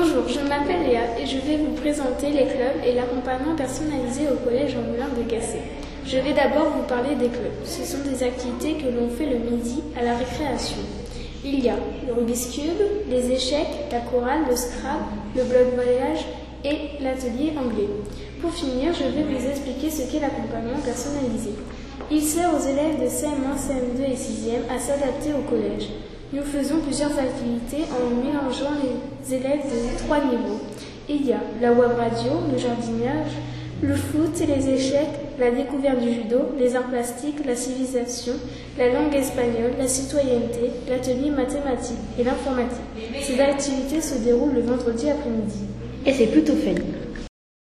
Bonjour, je m'appelle Léa et je vais vous présenter les clubs et l'accompagnement personnalisé au collège en moulin de Gassé. Je vais d'abord vous parler des clubs. Ce sont des activités que l'on fait le midi à la récréation. Il y a le Rubik's Cube, les échecs, la chorale, le Scrabble, le bloc voyage et l'atelier anglais. Pour finir, je vais vous expliquer ce qu'est l'accompagnement personnalisé. Il sert aux élèves de CM1, CM2 et 6e à s'adapter au collège. Nous faisons plusieurs activités en mélangeant les élèves de trois niveaux. Il y a la web radio, le jardinage, le foot et les échecs, la découverte du judo, les arts plastiques, la civilisation, la langue espagnole, la citoyenneté, l'atelier mathématique et l'informatique. Ces activités se déroulent le vendredi après-midi. Et c'est plutôt fun.